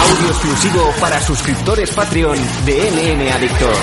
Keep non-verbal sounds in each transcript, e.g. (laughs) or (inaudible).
Audio exclusivo para suscriptores Patreon de MM Adictos.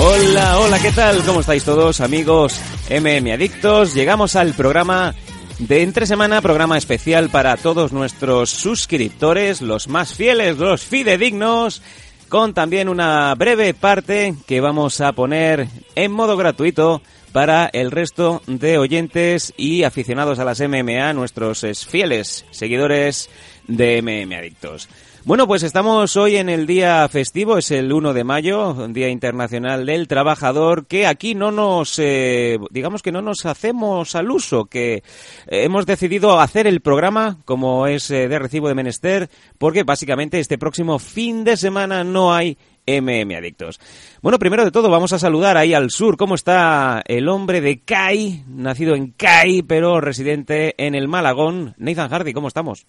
Hola, hola, ¿qué tal? ¿Cómo estáis todos, amigos MM Adictos? Llegamos al programa de entre semana, programa especial para todos nuestros suscriptores, los más fieles, los fidedignos, con también una breve parte que vamos a poner en modo gratuito para el resto de oyentes y aficionados a las MMA, nuestros fieles seguidores de MM Adictos. Bueno, pues estamos hoy en el día festivo, es el 1 de mayo, Día Internacional del Trabajador, que aquí no nos, eh, digamos que no nos hacemos al uso, que eh, hemos decidido hacer el programa como es eh, de recibo de menester, porque básicamente este próximo fin de semana no hay MM Adictos. Bueno, primero de todo vamos a saludar ahí al sur. ¿Cómo está el hombre de CAI, nacido en CAI, pero residente en el Malagón? Nathan Hardy, ¿cómo estamos?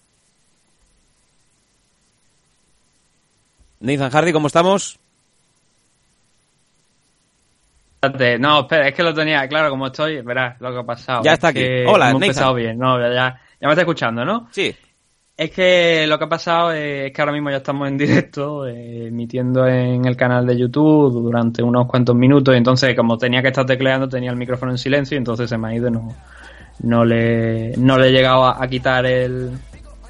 Nathan Hardy, ¿cómo estamos? No, espera, es que lo tenía claro como estoy, verás lo que ha pasado. Ya está Es aquí. que Hola, hemos Nathan. empezado bien, no, ya, ya me está escuchando, ¿no? Sí. Es que lo que ha pasado es que ahora mismo ya estamos en directo, eh, emitiendo en el canal de YouTube durante unos cuantos minutos, y entonces como tenía que estar tecleando tenía el micrófono en silencio, y entonces se me ha ido y no, no, le, no le he llegado a, a quitar el,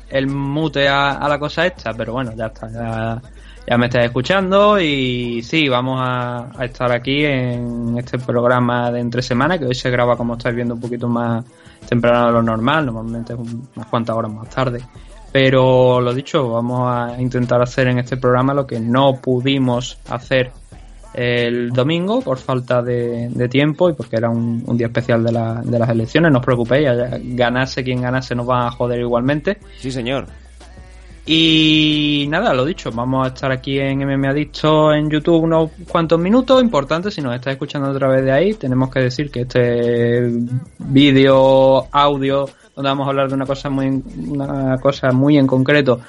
el mute a, la cosa esta, pero bueno, ya está, ya, me estáis escuchando y sí, vamos a, estar aquí en este programa de entre semana, que hoy se graba como estáis viendo un poquito más temprano de lo normal, normalmente es un- unas cuantas horas más tarde. Pero lo dicho, vamos a intentar hacer en este programa lo que no pudimos hacer el domingo por falta de, de tiempo y porque era un, un día especial de, la- de las elecciones. No os preocupéis, ganase quien ganase nos va a joder igualmente. Sí, señor. Y nada, lo dicho, vamos a estar aquí en MM Adicto en YouTube unos cuantos minutos. Importante, si nos estáis escuchando a través de ahí, tenemos que decir que este vídeo, audio, donde vamos a hablar de una cosa muy, una cosa muy en concreto,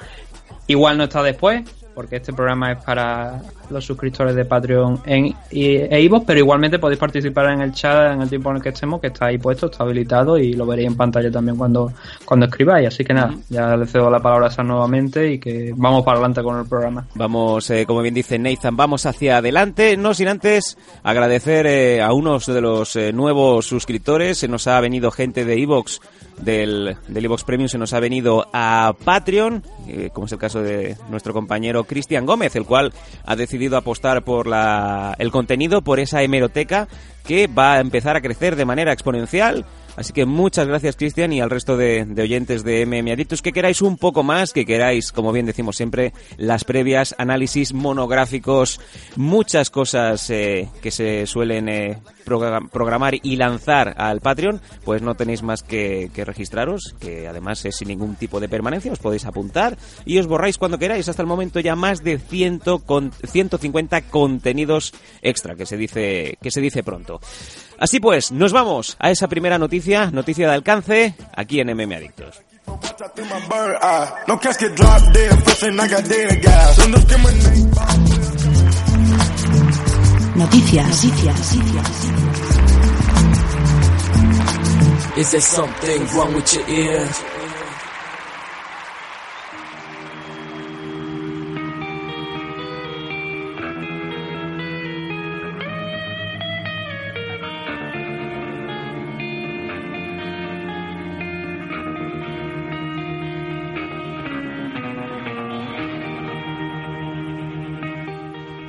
igual no está después, porque este programa es para los suscriptores de Patreon en, y, e iVoox, pero igualmente podéis participar en el chat en el tiempo en el que estemos, que está ahí puesto, está habilitado y lo veréis en pantalla también cuando, cuando escribáis. Así que nada, ya le cedo la palabra a Sam nuevamente y que vamos para adelante con el programa. Vamos, eh, como bien dice Nathan, vamos hacia adelante, no sin antes agradecer eh, a unos de los eh, nuevos suscriptores. Se nos ha venido gente de Evox, del, del Evox Premium, se nos ha venido a Patreon, eh, como es el caso de nuestro compañero Cristian Gómez, el cual ha decidido apostar por la, el contenido, por esa hemeroteca que va a empezar a crecer de manera exponencial. Así que muchas gracias, Cristian, y al resto de, oyentes de MM Adictos que queráis un poco más, que queráis, como bien decimos siempre, las previas, análisis monográficos, muchas cosas eh, que se suelen eh, progra- programar y lanzar al Patreon, pues no tenéis más que, que registraros, que además es sin ningún tipo de permanencia, os podéis apuntar y os borráis cuando queráis. Hasta el momento ya más de 100 con, 150 contenidos extra, que se dice, que se dice pronto. Así pues, nos vamos a esa primera noticia, noticia de alcance, aquí en MM Adictos. Noticias. Noticias. Is there something wrong with your ears?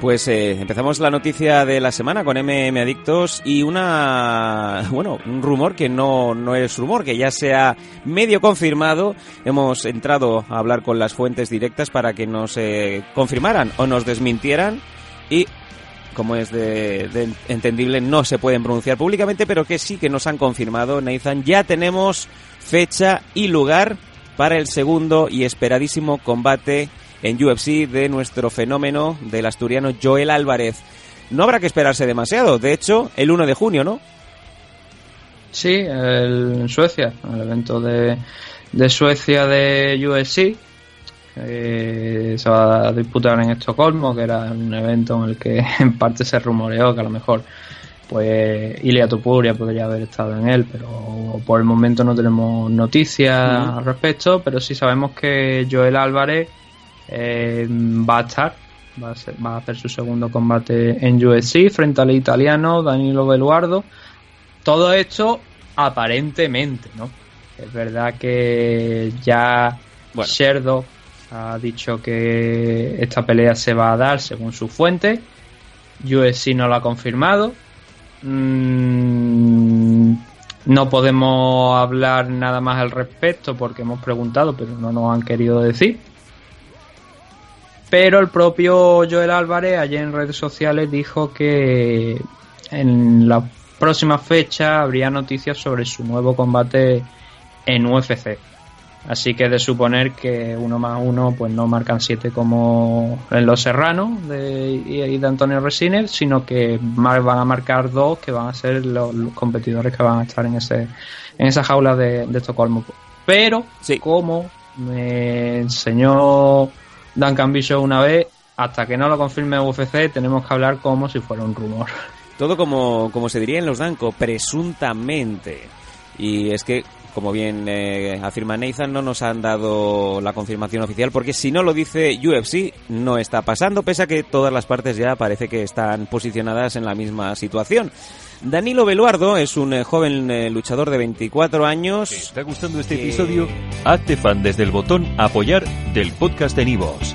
Pues eh, empezamos la noticia de la semana con MM Adictos y una, (laughs) bueno, un rumor que no, no es rumor, que ya se ha medio confirmado. Hemos entrado a hablar con las fuentes directas para que nos eh, confirmaran o nos desmintieran y como es de, de entendible, no se pueden pronunciar públicamente, pero que sí que nos han confirmado, Nathan, ya tenemos fecha y lugar para el segundo y esperadísimo combate en UFC de nuestro fenómeno del asturiano Joel Álvarez. No habrá que esperarse demasiado, de hecho, el 1 de junio, ¿no? Sí, el- en Suecia, el evento de, de Suecia de UFC, eh, se va a disputar en Estocolmo, que era un evento en el que (laughs) en parte se rumoreó que a lo mejor pues Ilia Topuria podría haber estado en él, pero por el momento no tenemos noticias al respecto, pero sí sabemos que Joel Álvarez eh, va a estar, va a, ser- va a hacer su segundo combate en UFC frente al italiano Danilo Beluardo. Todo esto aparentemente, ¿no? Es verdad que ya Bueno. Sherdo ha dicho que esta pelea se va a dar según su fuente. UFC no lo ha confirmado. Mm, no podemos hablar nada más al respecto porque hemos preguntado, pero no nos han querido decir. Pero el propio Joel Álvarez ayer en redes sociales dijo que en la próxima fecha habría noticias sobre su nuevo combate en UFC. Así que de suponer que uno más uno pues no marcan siete como en Los Serranos de, y de Antonio Resines, sino que van a marcar dos que van a ser los, los competidores que van a estar en ese en esa jaula de, de Estocolmo. Pero Sí. como me enseñó Duncan Bishop una vez, hasta que no lo confirme UFC tenemos que hablar como si fuera un rumor. Todo como, como se diría en los Danco, presuntamente. Y es que, como bien eh, afirma Nathan, no nos han dado la confirmación oficial, porque si no lo dice UFC, no está pasando, pese a que todas las partes ya parece que están posicionadas en la misma situación. Danilo Beluardo es un eh, joven eh, luchador de 24 ¿Te años. está gustando este que- episodio? Hazte fan desde el botón Apoyar del podcast de Nivos.